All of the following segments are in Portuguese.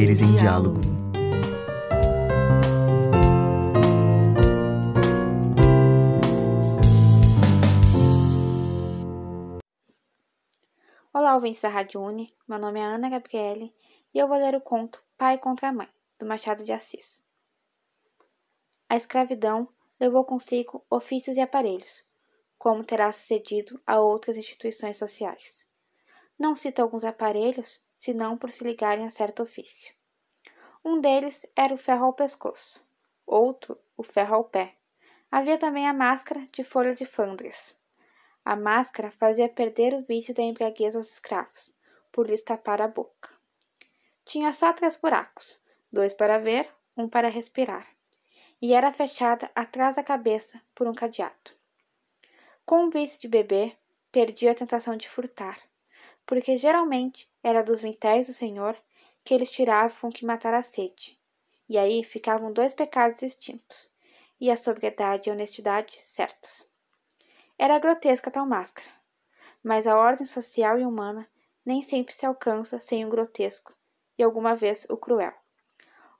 Saberes em diálogo. Olá, ouvintes da Rádio Uni. Meu nome é Ana Gabriele e eu vou ler o conto Pai contra a Mãe, do Machado de Assis. A escravidão levou consigo ofícios e aparelhos, como terá sucedido a outras instituições sociais. Não cito alguns aparelhos, senão por se ligarem a certo ofício. Um deles era o ferro ao pescoço, outro o ferro ao pé. Havia também a máscara de folha de fandres. A máscara fazia perder o vício da embriaguez aos escravos, por lhes tapar a boca. Tinha só três buracos, dois para ver, um para respirar, e era fechada atrás da cabeça por um cadeado. Com o vício de beber, perdia a tentação de furtar, porque geralmente era dos vintéis do Senhor que eles tiravam que matar a sede, e aí ficavam dois pecados extintos, e a sobriedade e a honestidade certos. Era grotesca tal máscara, mas a ordem social e humana nem sempre se alcança sem o grotesco e alguma vez o cruel.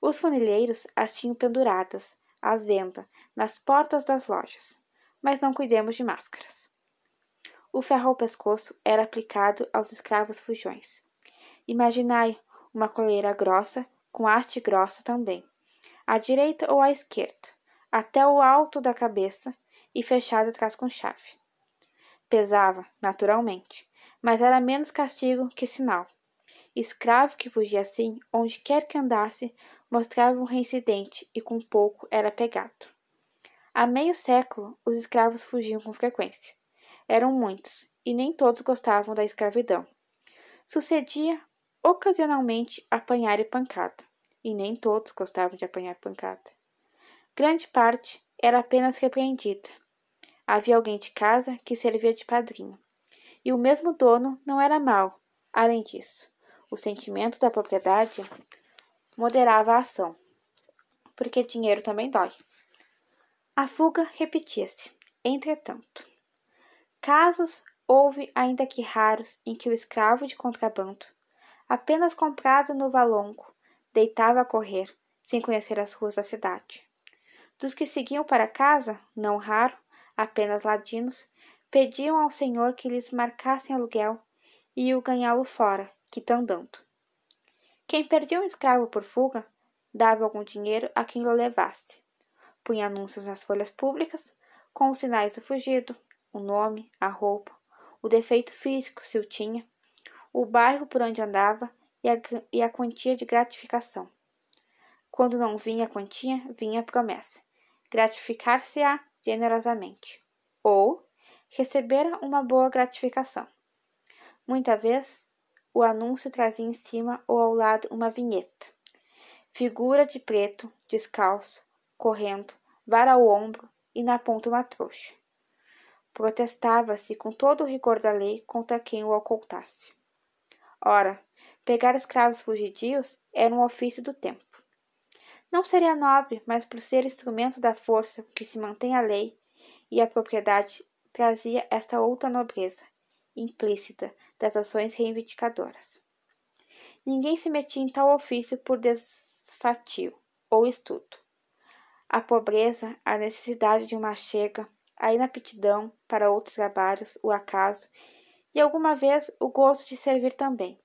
Os funilheiros as tinham penduradas, à venda, nas portas das lojas, mas não cuidemos de máscaras. O ferro ao pescoço era aplicado aos escravos fujões. Imaginai uma coleira grossa, com haste grossa também, à direita ou à esquerda, até o alto da cabeça e fechado atrás com chave. Pesava, naturalmente, mas era menos castigo que sinal. Escravo que fugia assim, onde quer que andasse, mostrava um reincidente e com pouco era pegado. Há meio século, os escravos fugiam com frequência. Eram muitos, e nem todos gostavam da escravidão. Sucedia, ocasionalmente, apanhar e pancada, e nem todos gostavam de apanhar pancada. Grande parte era apenas repreendida. Havia alguém de casa que servia de padrinho. E o mesmo dono não era mau. Além disso, o sentimento da propriedade moderava a ação, porque dinheiro também dói. A fuga repetia-se. Entretanto, casos houve, ainda que raros, em que o escravo de contrabando, apenas comprado no valongo, deitava a correr, sem conhecer as ruas da cidade. Dos que seguiam para casa, não raro, apenas ladinos, pediam ao senhor que lhes marcassem aluguel e o ganhá-lo fora, quitandando. Quem perdia um escravo por fuga, dava algum dinheiro a quem o levasse. Punha anúncios nas folhas públicas, com os sinais do fugido, o nome, a roupa, o defeito físico, se o tinha, o bairro por onde andava e a, e a quantia de gratificação. Quando não vinha a quantia, vinha a promessa gratificar-se-á generosamente, ou receber uma boa gratificação. Muita vez, o anúncio trazia em cima ou ao lado uma vinheta. Figura de preto, descalço, correndo, vara ao ombro e na ponta uma trouxa. Protestava-se com todo o rigor da lei contra quem o ocultasse. Ora, pegar escravos fugidios era um ofício do tempo. Não seria nobre, mas por ser instrumento da força que se mantém a lei e a propriedade, trazia esta outra nobreza, implícita, das ações reivindicadoras. Ninguém se metia em tal ofício por desfatio ou estudo. A pobreza, a necessidade de uma chega, a inaptidão para outros trabalhos, o acaso, e alguma vez o gosto de servir também,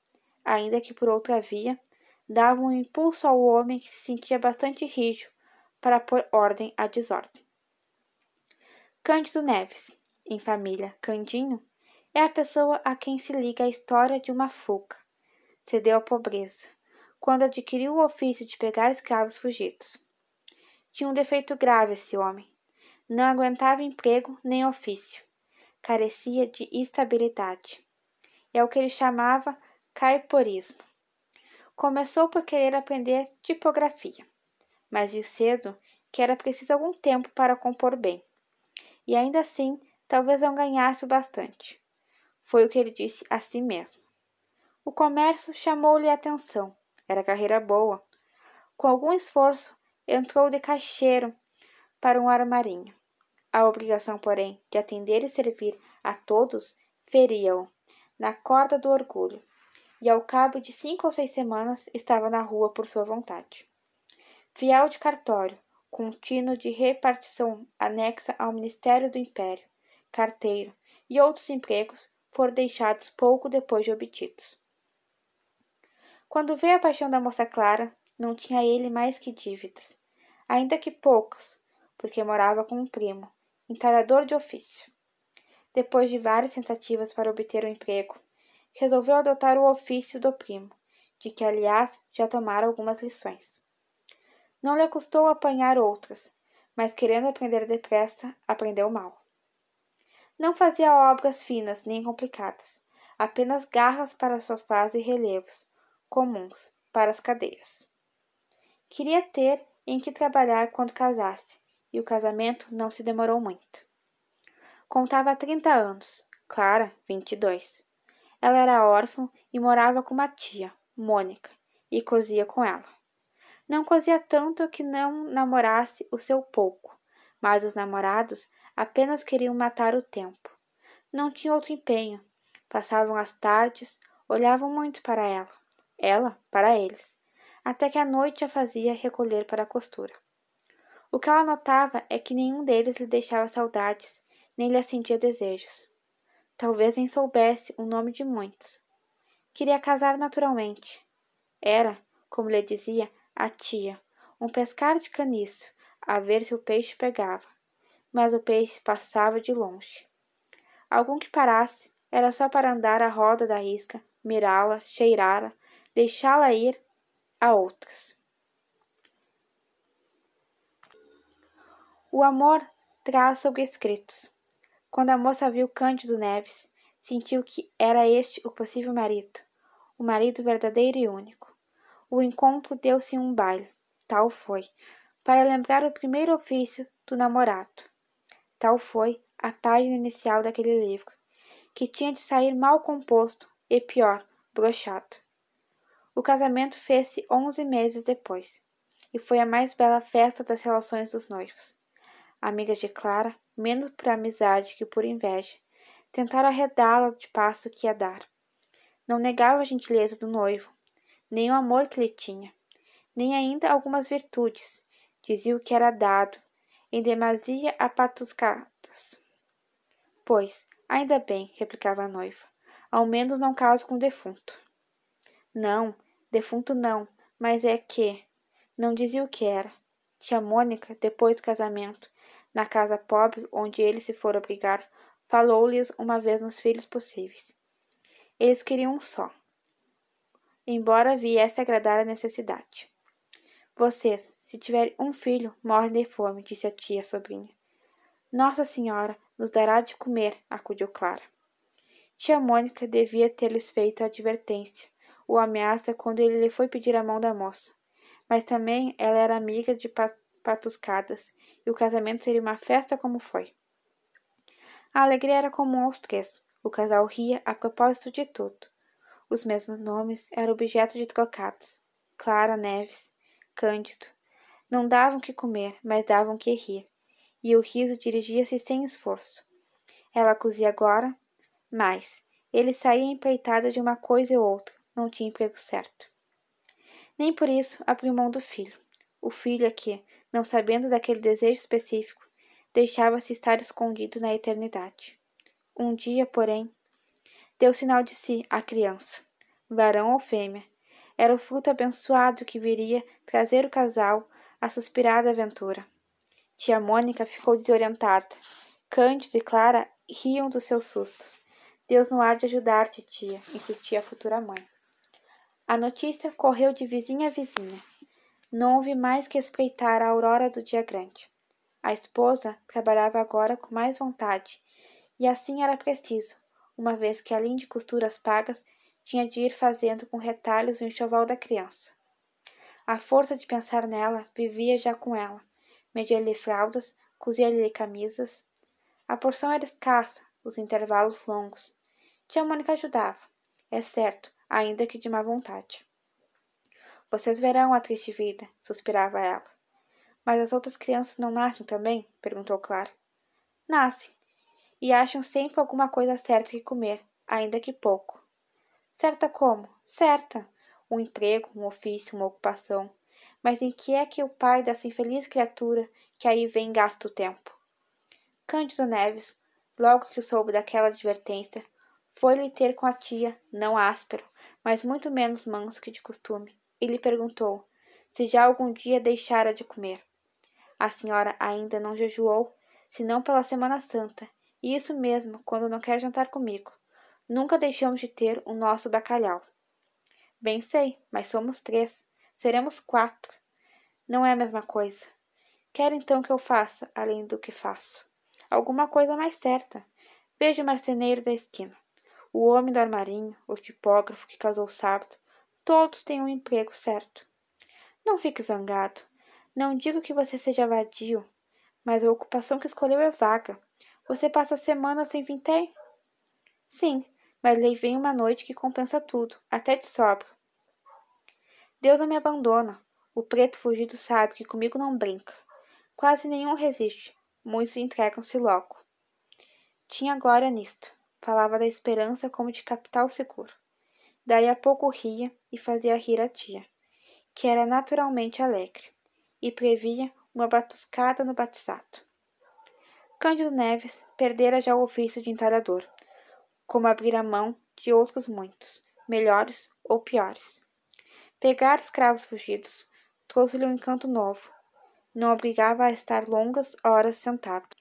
ainda que por outra via, dava um impulso ao homem que se sentia bastante rijo para pôr ordem à desordem. Cândido Neves, em família Candinho, é a pessoa a quem se liga a história de uma fuga. Cedeu à pobreza, quando adquiriu o ofício de pegar escravos fugidos. Tinha um defeito grave esse homem. Não aguentava emprego nem ofício. Carecia de estabilidade. É o que ele chamava caiporismo. Começou por querer aprender tipografia, mas viu cedo que era preciso algum tempo para compor bem. E ainda assim, talvez não ganhasse o bastante. Foi o que ele disse a si mesmo. O comércio chamou-lhe a atenção. Era carreira boa. Com algum esforço, entrou de caixeiro para um armarinho. A obrigação, porém, de atender e servir a todos feria-o na corda do orgulho e ao cabo de cinco ou seis semanas estava na rua por sua vontade. Fiel de cartório, contínuo de repartição anexa ao Ministério do Império, carteiro e outros empregos foram deixados pouco depois de obtidos. Quando veio a paixão da moça Clara, não tinha ele mais que dívidas, ainda que poucas, porque morava com um primo, entalhador de ofício. Depois de várias tentativas para obter o um emprego, resolveu adotar o ofício do primo, de que, aliás, já tomara algumas lições. Não lhe custou apanhar outras, mas querendo aprender depressa, aprendeu mal. Não fazia obras finas nem complicadas, apenas garras para sofás e relevos, comuns para as cadeiras. Queria ter em que trabalhar quando casasse, e o casamento não se demorou muito. Contava trinta anos, Clara, vinte e dois. Ela era órfã e morava com uma tia, Mônica, e cozia com ela. Não cozia tanto que não namorasse o seu pouco, mas os namorados apenas queriam matar o tempo. Não tinham outro empenho. Passavam as tardes, olhavam muito para ela, ela para eles, até que a noite a fazia recolher para a costura. O que ela notava é que nenhum deles lhe deixava saudades, nem lhe acendia desejos. Talvez nem soubesse o nome de muitos. Queria casar naturalmente. Era, como lhe dizia, a tia, um pescar de caniço, a ver se o peixe pegava. Mas o peixe passava de longe. Algum que parasse, era só para andar à roda da isca, mirá-la, cheirá-la, deixá-la ir a outras. O amor traz sobre escritos. Quando a moça viu Cândido Neves, sentiu que era este o possível marido, o marido verdadeiro e único. O encontro deu-se em um baile, tal foi, para lembrar o primeiro ofício do namorado. Tal foi a página inicial daquele livro, que tinha de sair mal composto e, pior, brochado. O casamento fez-se onze meses depois, e foi a mais bela festa das relações dos noivos. Amigas de Clara, menos por amizade que por inveja, tentaram arredá-la de passo que ia dar. Não negava a gentileza do noivo, nem o amor que lhe tinha, nem ainda algumas virtudes. Dizia o que era dado, em demasia a patuscadas. Pois, ainda bem, replicava a noiva, ao menos não caso com o defunto. Não, defunto não, mas é que. Não dizia o que era. Tia Mônica, depois do casamento, na casa pobre onde ele se fora abrigar, falou-lhes uma vez nos filhos possíveis. Eles queriam um só, embora viesse agradar a necessidade. Vocês, se tiverem um filho, morrem de fome, disse a tia sobrinha. Nossa Senhora nos dará de comer, acudiu Clara. Tia Mônica devia ter-lhes feito a advertência, ou ameaça quando ele lhe foi pedir a mão da moça. Mas também ela era amiga de patuscadas, e o casamento seria uma festa como foi. A alegria era comum aos três. O casal ria a propósito de tudo. Os mesmos nomes eram objeto de trocados. Clara Neves, Cândido. Não davam que comer, mas davam que rir. E o riso dirigia-se sem esforço. Ela cozia agora, mas ele saía empreitada de uma coisa e outra, não tinha emprego certo. Nem por isso abriu mão do filho. O filho é que, não sabendo daquele desejo específico, deixava-se estar escondido na eternidade. Um dia, porém, deu sinal de si à criança, varão ou fêmea. Era o fruto abençoado que viria trazer o casal à suspirada aventura. Tia Mônica ficou desorientada. Cândido e Clara riam dos seus sustos. Deus não há de ajudar-te, tia, insistia a futura mãe. A notícia correu de vizinha a vizinha. Não houve mais que espreitar a aurora do dia grande. A esposa trabalhava agora com mais vontade, e assim era preciso, uma vez que além de costuras pagas, tinha de ir fazendo com retalhos o enxoval da criança. A força de pensar nela vivia já com ela. Media-lhe fraldas, cosia-lhe camisas. A porção era escassa, os intervalos longos. Tia Mônica ajudava, é certo, ainda que de má vontade. Vocês verão a triste vida, suspirava ela. Mas as outras crianças não nascem também? perguntou Clara. Nascem, e acham sempre alguma coisa certa que comer, ainda que pouco. Certa como? Certa. Um emprego, um ofício, uma ocupação. Mas em que é que o pai dessa infeliz criatura que aí vem gasta o tempo? Cândido Neves, logo que soube daquela advertência, foi-lhe ter com a tia, não áspero, mas muito menos manso que de costume, e lhe perguntou se já algum dia deixara de comer. A senhora ainda não jejuou, senão pela Semana Santa, e isso mesmo quando não quer jantar comigo. Nunca deixamos de ter o nosso bacalhau. Bem sei, mas somos três. Seremos quatro. Não é a mesma coisa. Quer então que eu faça, além do que faço? Alguma coisa mais certa. Veja o marceneiro da esquina, o homem do armarinho, o tipógrafo que casou sábado. Todos têm um emprego certo. Não fique zangado. Não digo que você seja vadio, mas a ocupação que escolheu é vaga. Você passa a semana sem vintém? Sim, mas levei uma noite que compensa tudo, até de sobra. Deus não me abandona. O preto fugido sabe que comigo não brinca. Quase nenhum resiste. Muitos entregam-se logo. Tinha glória nisto. Falava da esperança como de capital seguro. Daí a pouco ria e fazia rir a tia, que era naturalmente alegre, e previa uma batuscada no batizado. Cândido Neves perdera já o ofício de entalhador como abrir a mão de outros muitos, melhores ou piores. Pegar escravos fugidos trouxe-lhe um encanto novo. Não obrigava a estar longas horas sentado.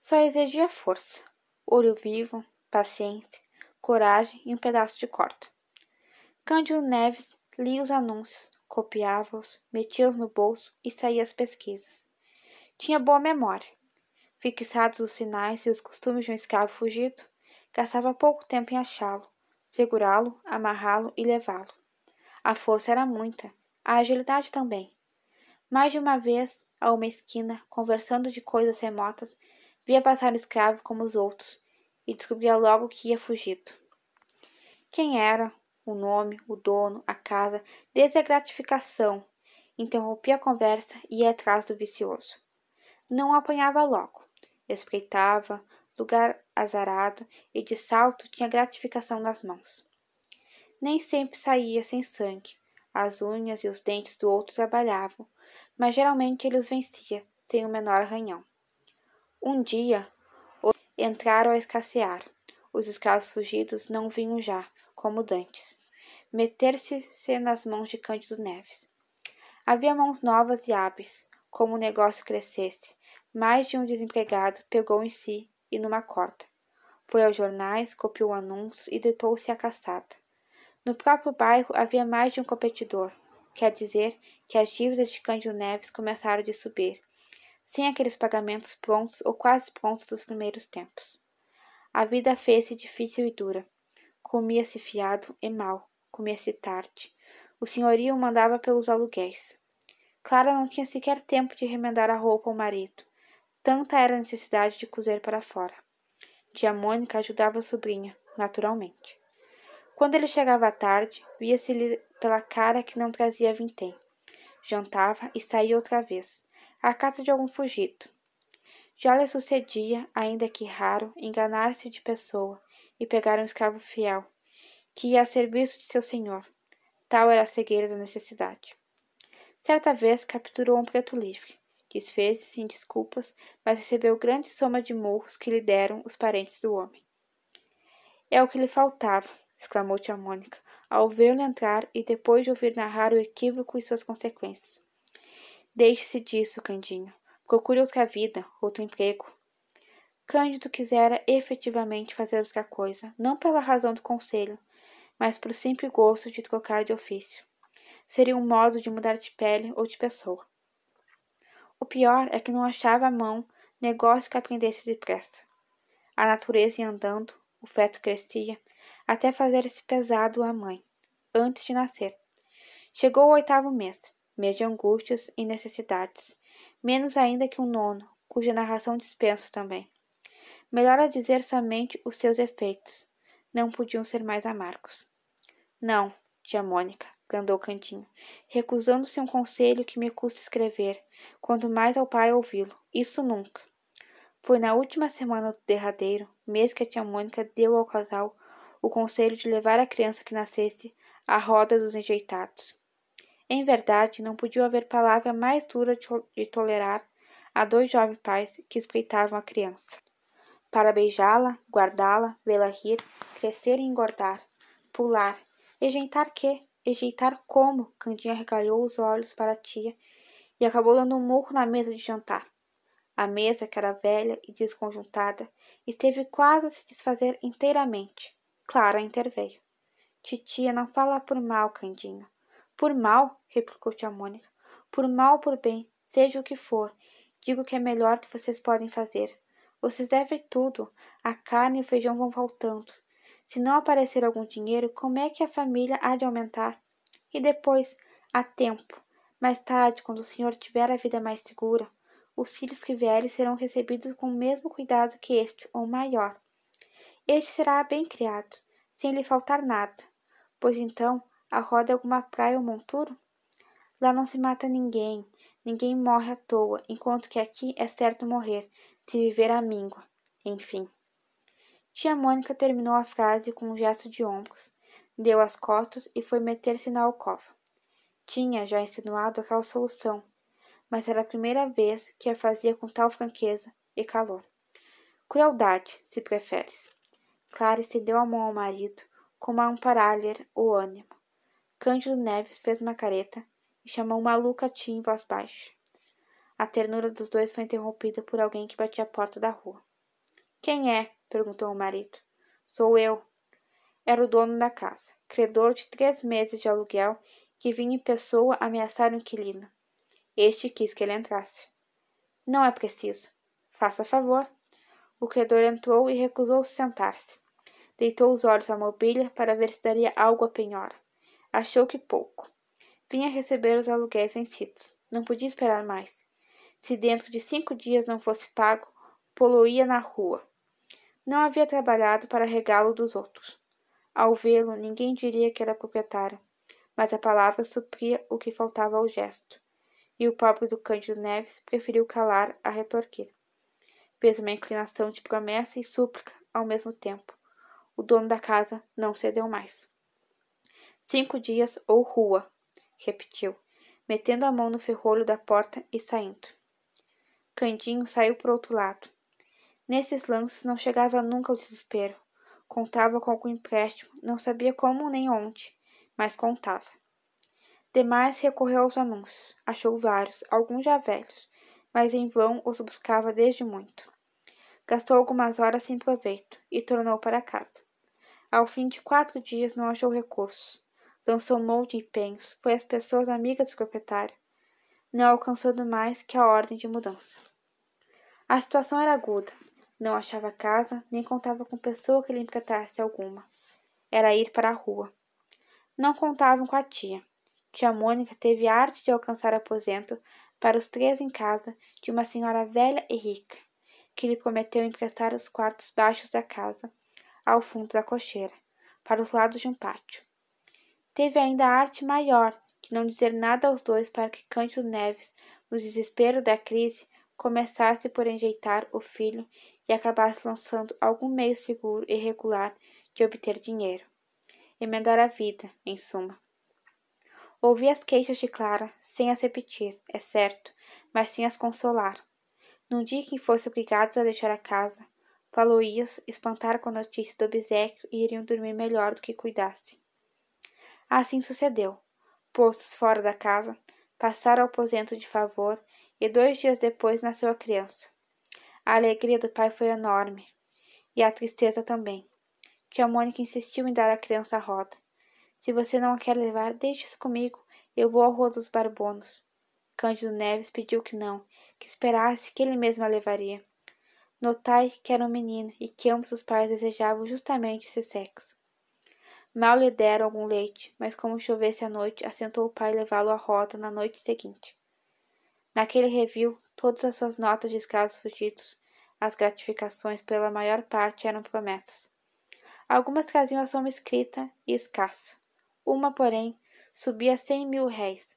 Só exigia força, olho vivo, paciência, coragem e um pedaço de corda. Cândido Neves lia os anúncios, copiava-os, metia-os no bolso e saía às pesquisas. Tinha boa memória. Fixados os sinais e os costumes de um escravo fugido, Gastava pouco tempo em achá-lo, segurá-lo, amarrá-lo e levá-lo. A força era muita, a agilidade também. Mais de uma vez, a uma esquina, conversando de coisas remotas, via passar o escravo como os outros e descobria logo que ia fugido. Quem era, o nome, o dono, a casa, desde a gratificação. Interrompia a conversa e ia atrás do vicioso. Não apanhava logo. Espreitava, lugar azarado, e de salto tinha gratificação nas mãos. Nem sempre saía sem sangue. As unhas e os dentes do outro trabalhavam, mas geralmente ele os vencia, sem o menor arranhão. Um dia, entraram a escassear. Os escravos fugidos não vinham já, como dantes. Meter-se nas mãos de Cândido Neves. Havia mãos novas e hábeis. Como o negócio crescesse, mais de um desempregado pegou em si e numa corda. Foi aos jornais, copiou anúncios e deitou-se à caçada. No próprio bairro havia mais de um competidor. Quer dizer que as dívidas de Cândido Neves começaram a subir, sem aqueles pagamentos prontos ou quase prontos dos primeiros tempos. A vida fez-se difícil e dura. Comia-se fiado e mal, comia-se tarde. O senhorio mandava pelos aluguéis. Clara não tinha sequer tempo de remendar a roupa ao marido. Tanta era a necessidade de cozer para fora. Tia Mônica ajudava a sobrinha, naturalmente. Quando ele chegava à tarde, via-se-lhe pela cara que não trazia vintém. Jantava e saía outra vez, à cata de algum fugido. Já lhe sucedia, ainda que raro, enganar-se de pessoa e pegar um escravo fiel, que ia a serviço de seu senhor. Tal era a cegueira da necessidade. Certa vez capturou um preto livre Desfez-se em desculpas, mas recebeu grande soma de murros que lhe deram os parentes do homem. É o que lhe faltava, exclamou tia Mônica, ao vê-lo entrar e depois de ouvir narrar o equívoco e suas consequências. Deixe-se disso, Candinho. Procure outra vida, outro emprego. Cândido quisera efetivamente fazer outra coisa, não pela razão do conselho, mas por simples gosto de trocar de ofício. Seria um modo de mudar de pele ou de pessoa. O pior é que não achava à mão negócio que aprendesse depressa. A natureza ia andando, o feto crescia, até fazer-se pesado à mãe, antes de nascer. Chegou o oitavo mês, mês de angústias e necessidades, menos ainda que o nono, cuja narração dispenso também. Melhor a dizer somente os seus efeitos, não podiam ser mais amargos. Não, tia Mônica, brandou Cantinho, recusando-se um conselho que me custa escrever, quanto mais ao pai ouvi-lo. Isso nunca. Foi na última semana do derradeiro, mês que a tia Mônica deu ao casal o conselho de levar a criança que nascesse à roda dos enjeitados. Em verdade, não podia haver palavra mais dura de tolerar a dois jovens pais que espreitavam a criança. Para beijá-la, guardá-la, vê-la rir, crescer e engordar, pular, ejeitar quê? Ejeitar como? Candinha regalhou os olhos para a tia e acabou dando um murro na mesa de jantar. A mesa, que era velha e desconjuntada, esteve quase a se desfazer inteiramente. Clara interveio. Titia, não fala por mal, Candinho. Por mal? replicou tia Mônica. Por mal ou por bem, seja o que for, digo que é melhor que vocês podem fazer. Vocês devem tudo. A carne e o feijão vão faltando. Se não aparecer algum dinheiro, como é que a família há de aumentar? E depois, há tempo. Mais tarde, quando o senhor tiver a vida mais segura, os filhos que vierem serão recebidos com o mesmo cuidado que este, ou maior. Este será bem criado, sem lhe faltar nada, pois então a roda é alguma praia ou monturo? Lá não se mata ninguém, ninguém morre à toa, enquanto que aqui é certo morrer, se viver a míngua. Enfim. Tia Mônica terminou a frase com um gesto de ombros, deu as costas e foi meter-se na alcova. Tinha já insinuado aquela solução, mas era a primeira vez que a fazia com tal franqueza e calor. Crueldade, se preferes. Clara estendeu a mão ao marido, como a amparar-lhe o ânimo. Cândido Neves fez uma careta e chamou o maluco a tia em voz baixa. A ternura dos dois foi interrompida por alguém que batia a porta da rua. Quem é? perguntou o marido. Sou eu. Era o dono da casa, credor de três meses de aluguel, que vinha em pessoa ameaçar o inquilino. Este quis que ele entrasse. Não é preciso. Faça favor. O credor entrou e recusou-se sentar-se. Deitou os olhos à mobília para ver se daria algo à penhora. Achou que pouco. Vinha receber os aluguéis vencidos. Não podia esperar mais. Se dentro de cinco dias não fosse pago, poluía na rua. Não havia trabalhado para regalo dos outros. Ao vê-lo, ninguém diria que era proprietário, mas a palavra supria o que faltava ao gesto e o pobre do Cândido Neves preferiu calar a retorquir. Fez uma inclinação de promessa e súplica ao mesmo tempo. O dono da casa não cedeu mais. Cinco dias ou rua, repetiu, metendo a mão no ferrolho da porta e saindo. Candinho saiu por outro lado. Nesses lances não chegava nunca ao desespero. Contava com algum empréstimo, não sabia como nem onde, mas contava. Demais recorreu aos anúncios. Achou vários, alguns já velhos, mas em vão os buscava desde muito. Gastou algumas horas sem proveito e tornou para casa. Ao fim de quatro dias não achou recursos. Lançou mão de empenhos, foi às pessoas amigas do proprietário, não alcançando mais que a ordem de mudança. A situação era aguda. Não achava casa, nem contava com pessoa que lhe emprestasse alguma. Era ir para a rua. Não contavam com a tia. Tia Mônica teve arte de alcançar aposento para os três em casa de uma senhora velha e rica, que lhe prometeu emprestar os quartos baixos da casa, ao fundo da cocheira, para os lados de um pátio. Teve ainda a arte maior de não dizer nada aos dois para que Cândido Neves, no desespero da crise, começasse por enjeitar o filho e acabasse lançando algum meio seguro e regular de obter dinheiro. Emendar a vida, em suma. Ouvi as queixas de Clara, sem as repetir, é certo, mas sem as consolar. Num dia que fossem obrigados a deixar a casa, falou-ias espantar com a notícia do obsequio e iriam dormir melhor do que cuidasse. Assim sucedeu. Postos fora da casa, passaram ao aposento de favor e dois dias depois nasceu a criança. A alegria do pai foi enorme, e a tristeza também. Tia Mônica insistiu em dar a criança a roda. Se você não a quer levar, deixe-se comigo. Eu vou à Rua dos Barbonos. Cândido Neves pediu que não, que esperasse que ele mesmo a levaria. Notai que era um menino e que ambos os pais desejavam justamente esse sexo. Mal lhe deram algum leite, mas como chovesse à noite, assentou o pai levá-lo à rota na noite seguinte. Naquele review, todas as suas notas de escravos fugidos, as gratificações pela maior parte eram promessas. Algumas traziam a soma escrita e escassa. Uma, porém, subia cem mil réis.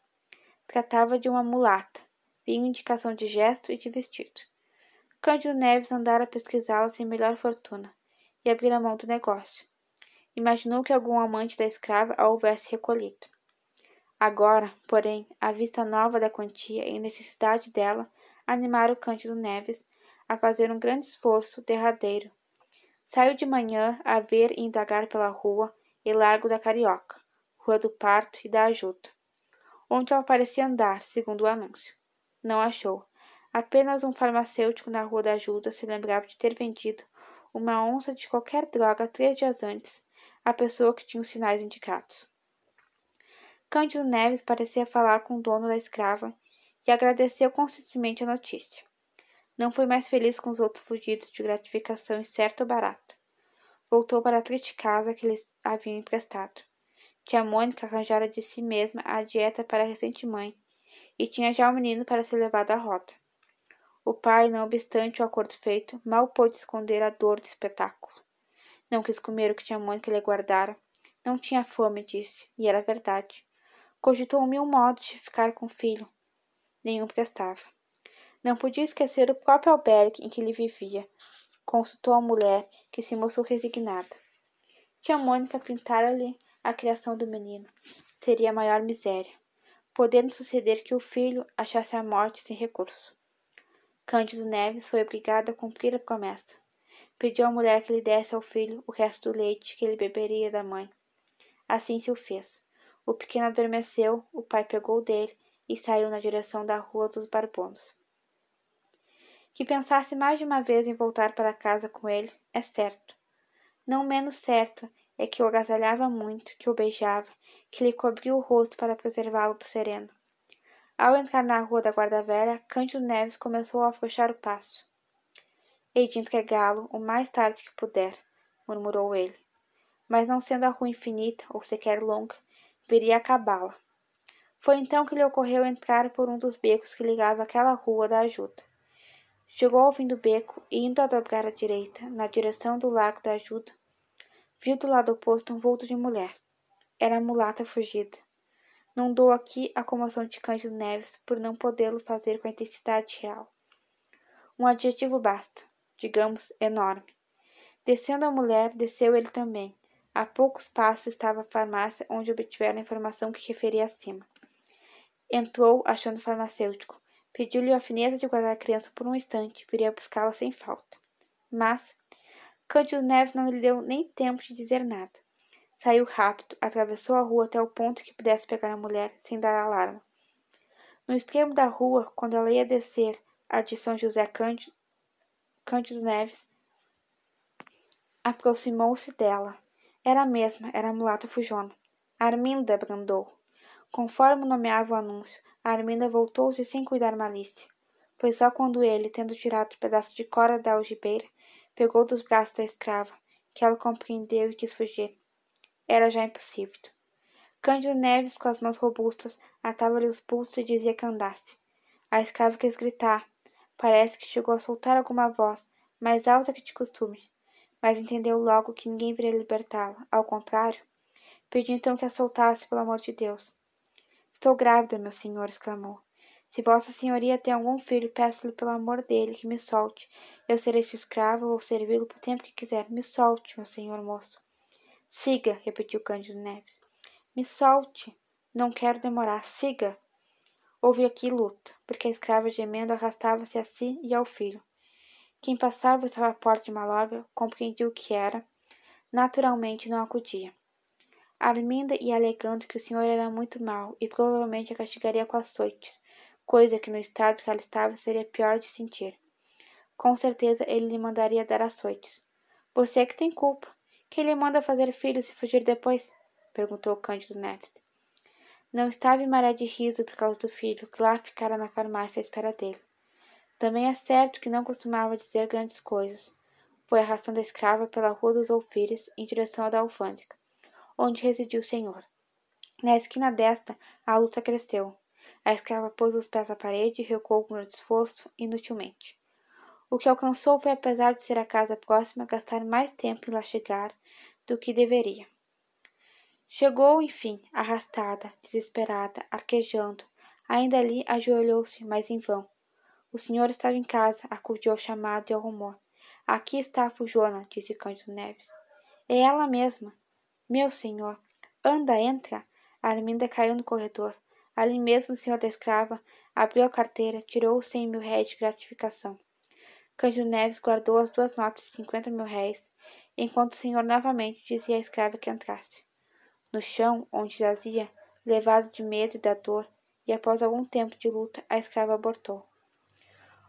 Tratava de uma mulata. Vinha indicação de gesto e de vestido. Cândido Neves andara pesquisá-la sem melhor fortuna e abrir a mão do negócio. Imaginou que algum amante da escrava a houvesse recolhido. Agora, porém, a vista nova da quantia e necessidade dela animaram Cândido Neves a fazer um grande esforço derradeiro. Saiu de manhã a ver e indagar pela rua e largo da Carioca, Rua do Parto e da Ajuda, onde ela parecia andar, segundo o anúncio. Não achou. Apenas um farmacêutico na Rua da Ajuda se lembrava de ter vendido uma onça de qualquer droga três dias antes à pessoa que tinha os sinais indicados. Cândido Neves parecia falar com o dono da escrava e agradeceu constantemente a notícia. Não foi mais feliz com os outros fugidos de gratificação incerta ou barata. Voltou para a triste casa que lhes haviam emprestado. Tia Mônica arranjara de si mesma a dieta para a recente mãe e tinha já o menino para ser levado à rota. O pai, não obstante o acordo feito, mal pôde esconder a dor do espetáculo. Não quis comer o que tia Mônica lhe guardara. Não tinha fome, disse, e era verdade. Cogitou mil modos de ficar com o filho. Nenhum prestava. Não podia esquecer o próprio albergue em que ele vivia. Consultou a mulher, que se mostrou resignada. Tia Mônica pintara-lhe a criação do menino. Seria a maior miséria, podendo suceder que o filho achasse a morte sem recurso. Cândido Neves foi obrigado a cumprir a promessa. Pediu à mulher que lhe desse ao filho o resto do leite que ele beberia da mãe. Assim se o fez. O pequeno adormeceu, o pai pegou dele e saiu na direção da rua dos Barbonos. Que pensasse mais de uma vez em voltar para casa com ele, é certo. Não menos certo é que o agasalhava muito, que o beijava, que lhe cobria o rosto para preservá-lo do sereno. Ao entrar na rua da Guarda Velha, Cândido Neves começou a afrouxar o passo. Hei de entregá-lo o mais tarde que puder, murmurou ele. Mas não sendo a rua infinita ou sequer longa, viria acabá-la. Foi então que lhe ocorreu entrar por um dos becos que ligava aquela rua da ajuda. Chegou ao fim do beco e, indo a dobrar à direita, na direção do lago da ajuda, viu do lado oposto um vulto de mulher. Era a mulata fugida. Não dou aqui a comoção de Cândido Neves por não podê-lo fazer com a intensidade real. Um adjetivo basta, digamos, enorme. Descendo a mulher, desceu ele também, a poucos passos estava a farmácia onde obtiveram a informação que referi acima. Entrou, achando o farmacêutico. Pediu-lhe a fineza de guardar a criança por um instante, viria buscá-la sem falta. Mas Cândido Neves não lhe deu nem tempo de dizer nada. Saiu rápido, atravessou a rua até o ponto que pudesse pegar a mulher, sem dar alarma. No extremo da rua, quando ela ia descer a de São José Cândido, Cândido Neves, aproximou-se dela. Era a mesma, era a mulata fujona. Arminda brandou. Conforme nomeava o anúncio, Arminda voltou-se sem cuidar malícia. Foi só quando ele, tendo tirado o pedaço de corda da algibeira, pegou dos braços da escrava, que ela compreendeu e quis fugir. Era já impossível. Cândido Neves, com as mãos robustas, atava-lhe os pulsos e dizia que andasse. A escrava quis gritar. Parece que chegou a soltar alguma voz, mais alta que de costume mas entendeu logo que ninguém viria libertá-la. Ao contrário, pediu então que a soltasse, pelo amor de Deus. Estou grávida, meu senhor, exclamou. Se Vossa Senhoria tem algum filho, peço-lhe pelo amor dele que me solte. Eu serei seu escravo, vou servi-lo por tempo que quiser. Me solte, meu senhor moço. Siga, repetiu Cândido Neves. Me solte. Não quero demorar. Siga. Houve aqui luta, porque a escrava gemendo arrastava-se a si e ao filho. Quem passava estava à porta de Malóvia compreendia o que era. Naturalmente não acudia. Arminda ia alegando que o senhor era muito mau e provavelmente a castigaria com açoites, coisa que no estado que ela estava seria pior de sentir. Com certeza ele lhe mandaria dar açoites. Você é que tem culpa. Quem lhe manda fazer filhos e fugir depois? perguntou Cândido Neves. Não estava em maré de riso por causa do filho, que lá ficara na farmácia à espera dele. Também é certo que não costumava dizer grandes coisas. Foi a ração da escrava pela Rua dos Alfires em direção à da alfândega, onde residia o senhor. Na esquina desta, a luta cresceu. A escrava pôs os pés à parede e recuou com grande esforço, inutilmente. O que alcançou foi, apesar de ser a casa próxima, gastar mais tempo em lá chegar do que deveria. Chegou, enfim, arrastada, desesperada, arquejando. Ainda ali ajoelhou-se, mas em vão. O senhor estava em casa, acudiu ao chamado e ao rumor. Aqui está a Fujona, disse Cândido Neves. É ela mesma. Meu senhor, anda, entra. A Arminda caiu no corredor. Ali mesmo o senhor da escrava abriu a carteira, tirou os cem mil réis de gratificação. Cândido Neves guardou as duas notas de cinquenta mil réis, enquanto o senhor novamente dizia à escrava que entrasse. No chão, onde jazia, levado de medo e da dor, e após algum tempo de luta, a escrava abortou.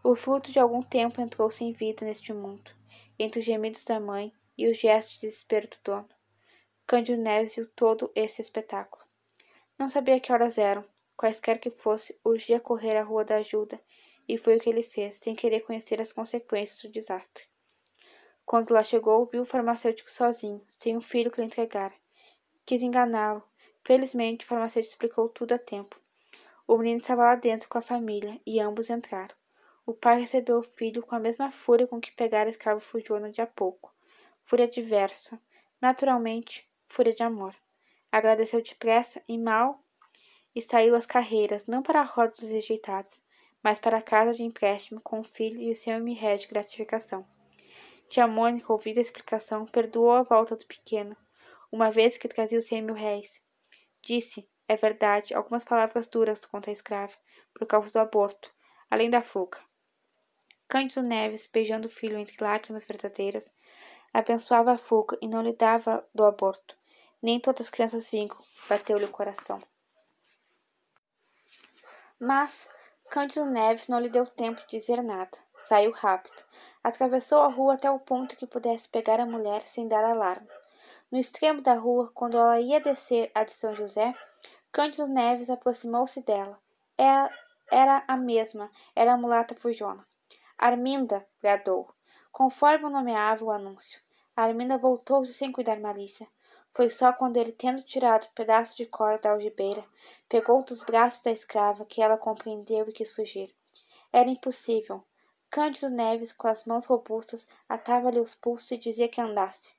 O fruto de algum tempo entrou sem vida neste mundo, entre os gemidos da mãe e os gestos de desespero do dono. Cândido Neves viu todo esse espetáculo. Não sabia que horas eram, quaisquer que fosse, urgia correr à rua da ajuda, e foi o que ele fez, sem querer conhecer as consequências do desastre. Quando lá chegou, viu o farmacêutico sozinho, sem um filho que lhe entregara. Quis enganá-lo. Felizmente, o farmacêutico explicou tudo a tempo. O menino estava lá dentro com a família, e ambos entraram. O pai recebeu o filho com a mesma fúria com que pegara a escrava fujona de há pouco. Fúria diversa. Naturalmente, fúria de amor. Agradeceu depressa e mal e saiu às carreiras, não para a roda dos rejeitados, mas para a casa de empréstimo com o filho e o seu mirré de gratificação. Tia Mônica, ouvida a explicação, perdoou a volta do pequeno, uma vez que trazia os cem mil réis. Disse, é verdade, algumas palavras duras contra a escrava, por causa do aborto, além da fuga. Cândido Neves, beijando o filho entre lágrimas verdadeiras, abençoava a fuga e não lhe dava do aborto. Nem todas as crianças vingam, bateu-lhe o coração. Mas Cândido Neves não lhe deu tempo de dizer nada. Saiu rápido. Atravessou a rua até o ponto que pudesse pegar a mulher sem dar alarme. No extremo da rua, quando ela ia descer a de São José, Cândido Neves aproximou-se dela. Era, era a mesma, era a mulata fujona. Arminda, bradou, conforme o nomeava o anúncio. Arminda voltou-se sem cuidar malícia. Foi só quando ele, tendo tirado um pedaço de corda da algibeira, pegou dos braços da escrava que ela compreendeu e quis fugir. Era impossível. Cândido Neves, com as mãos robustas, atava-lhe os pulsos e dizia que andasse.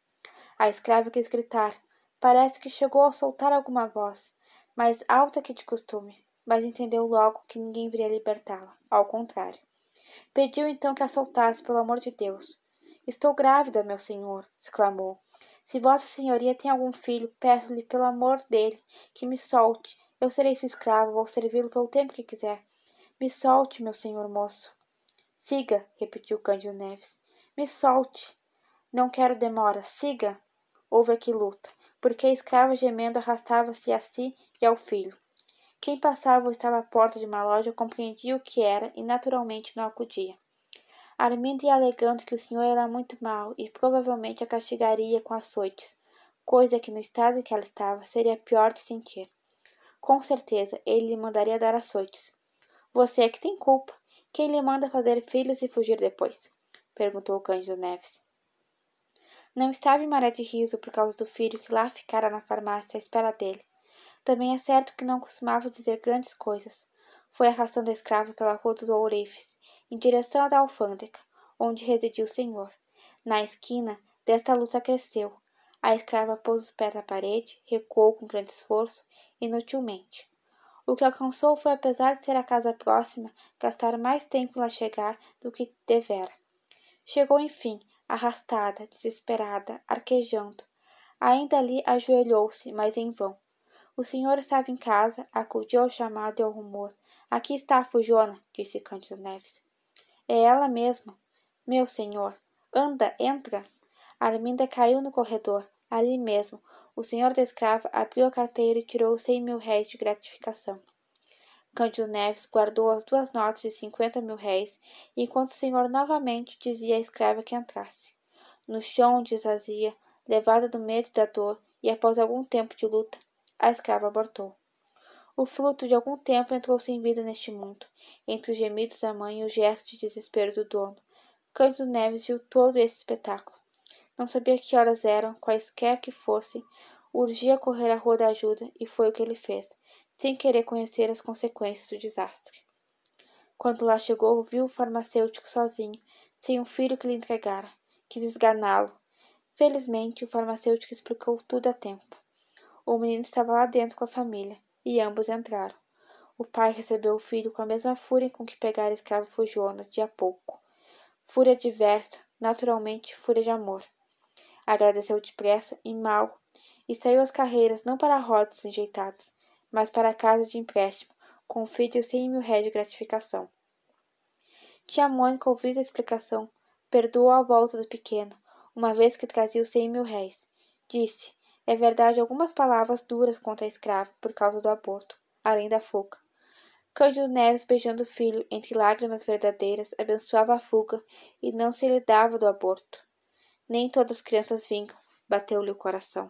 A escrava quis gritar. Parece que chegou a soltar alguma voz, mais alta que de costume, mas entendeu logo que ninguém viria libertá-la. Ao contrário. Pediu então que a soltasse, pelo amor de Deus. Estou grávida, meu senhor, exclamou. Se Vossa Senhoria tem algum filho, peço-lhe, pelo amor dele, que me solte. Eu serei sua escrava, vou servi-lo pelo tempo que quiser. Me solte, meu senhor moço. Siga, repetiu Cândido Neves. Me solte. Não quero demora. Siga. Houve aqui luta, porque a escrava gemendo arrastava-se a si e ao filho. Quem passava ou estava à porta de uma loja compreendia o que era e naturalmente não acudia. Arminda ia alegando que o senhor era muito mau e provavelmente a castigaria com açoites, coisa que no estado em que ela estava seria pior de sentir. Com certeza ele lhe mandaria dar açoites. Você é que tem culpa. Quem lhe manda fazer filhos e fugir depois? perguntou Cândido Neves. Não estava em maré de riso por causa do filho que lá ficara na farmácia à espera dele. Também é certo que não costumava dizer grandes coisas, foi arrastando a escrava pela rua dos ourifes, em direção da alfândega, onde residia o senhor. Na esquina, desta luta cresceu. A escrava pôs os pés na parede, recuou com grande esforço, inutilmente. O que alcançou foi, apesar de ser a casa próxima, gastar mais tempo lá chegar do que devera. Chegou, enfim, arrastada, desesperada, arquejando. Ainda ali ajoelhou-se, mas em vão. O senhor estava em casa, acudiu ao chamado e ao rumor, Aqui está a Fujona, disse Cândido Neves. É ela mesma. Meu senhor. Anda, entra. Arminda caiu no corredor. Ali mesmo, o senhor da escrava abriu a carteira e tirou cem mil réis de gratificação. Cândido Neves guardou as duas notas de cinquenta mil réis, enquanto o senhor novamente dizia à escrava que entrasse. No chão onde jazia, levada do medo e da dor, e após algum tempo de luta, a escrava abortou. O fruto de algum tempo entrou sem vida neste mundo, entre os gemidos da mãe e o gesto de desespero do dono. Cândido Neves viu todo esse espetáculo. Não sabia que horas eram, quaisquer que fossem, urgia correr à rua da ajuda, e foi o que ele fez, sem querer conhecer as consequências do desastre. Quando lá chegou, viu o farmacêutico sozinho, sem um filho que lhe entregara. Quis esganá-lo. Felizmente, o farmacêutico explicou tudo a tempo. O menino estava lá dentro com a família e ambos entraram. O pai recebeu o filho com a mesma fúria com que pegara a escrava fujona de há pouco. Fúria diversa, naturalmente fúria de amor. Agradeceu depressa e mal e saiu às carreiras não para rodos enjeitados, mas para a casa de empréstimo, com o filho cem mil réis de gratificação. Tia Mônica, ouvindo a explicação, perdoou a volta do pequeno, uma vez que trazia os cem mil réis. Disse, é verdade, algumas palavras duras contra a escrava por causa do aborto, além da fuga. Cândido Neves, beijando o filho entre lágrimas verdadeiras, abençoava a fuga e não se lhe dava do aborto. Nem todas as crianças vingam, bateu-lhe o coração.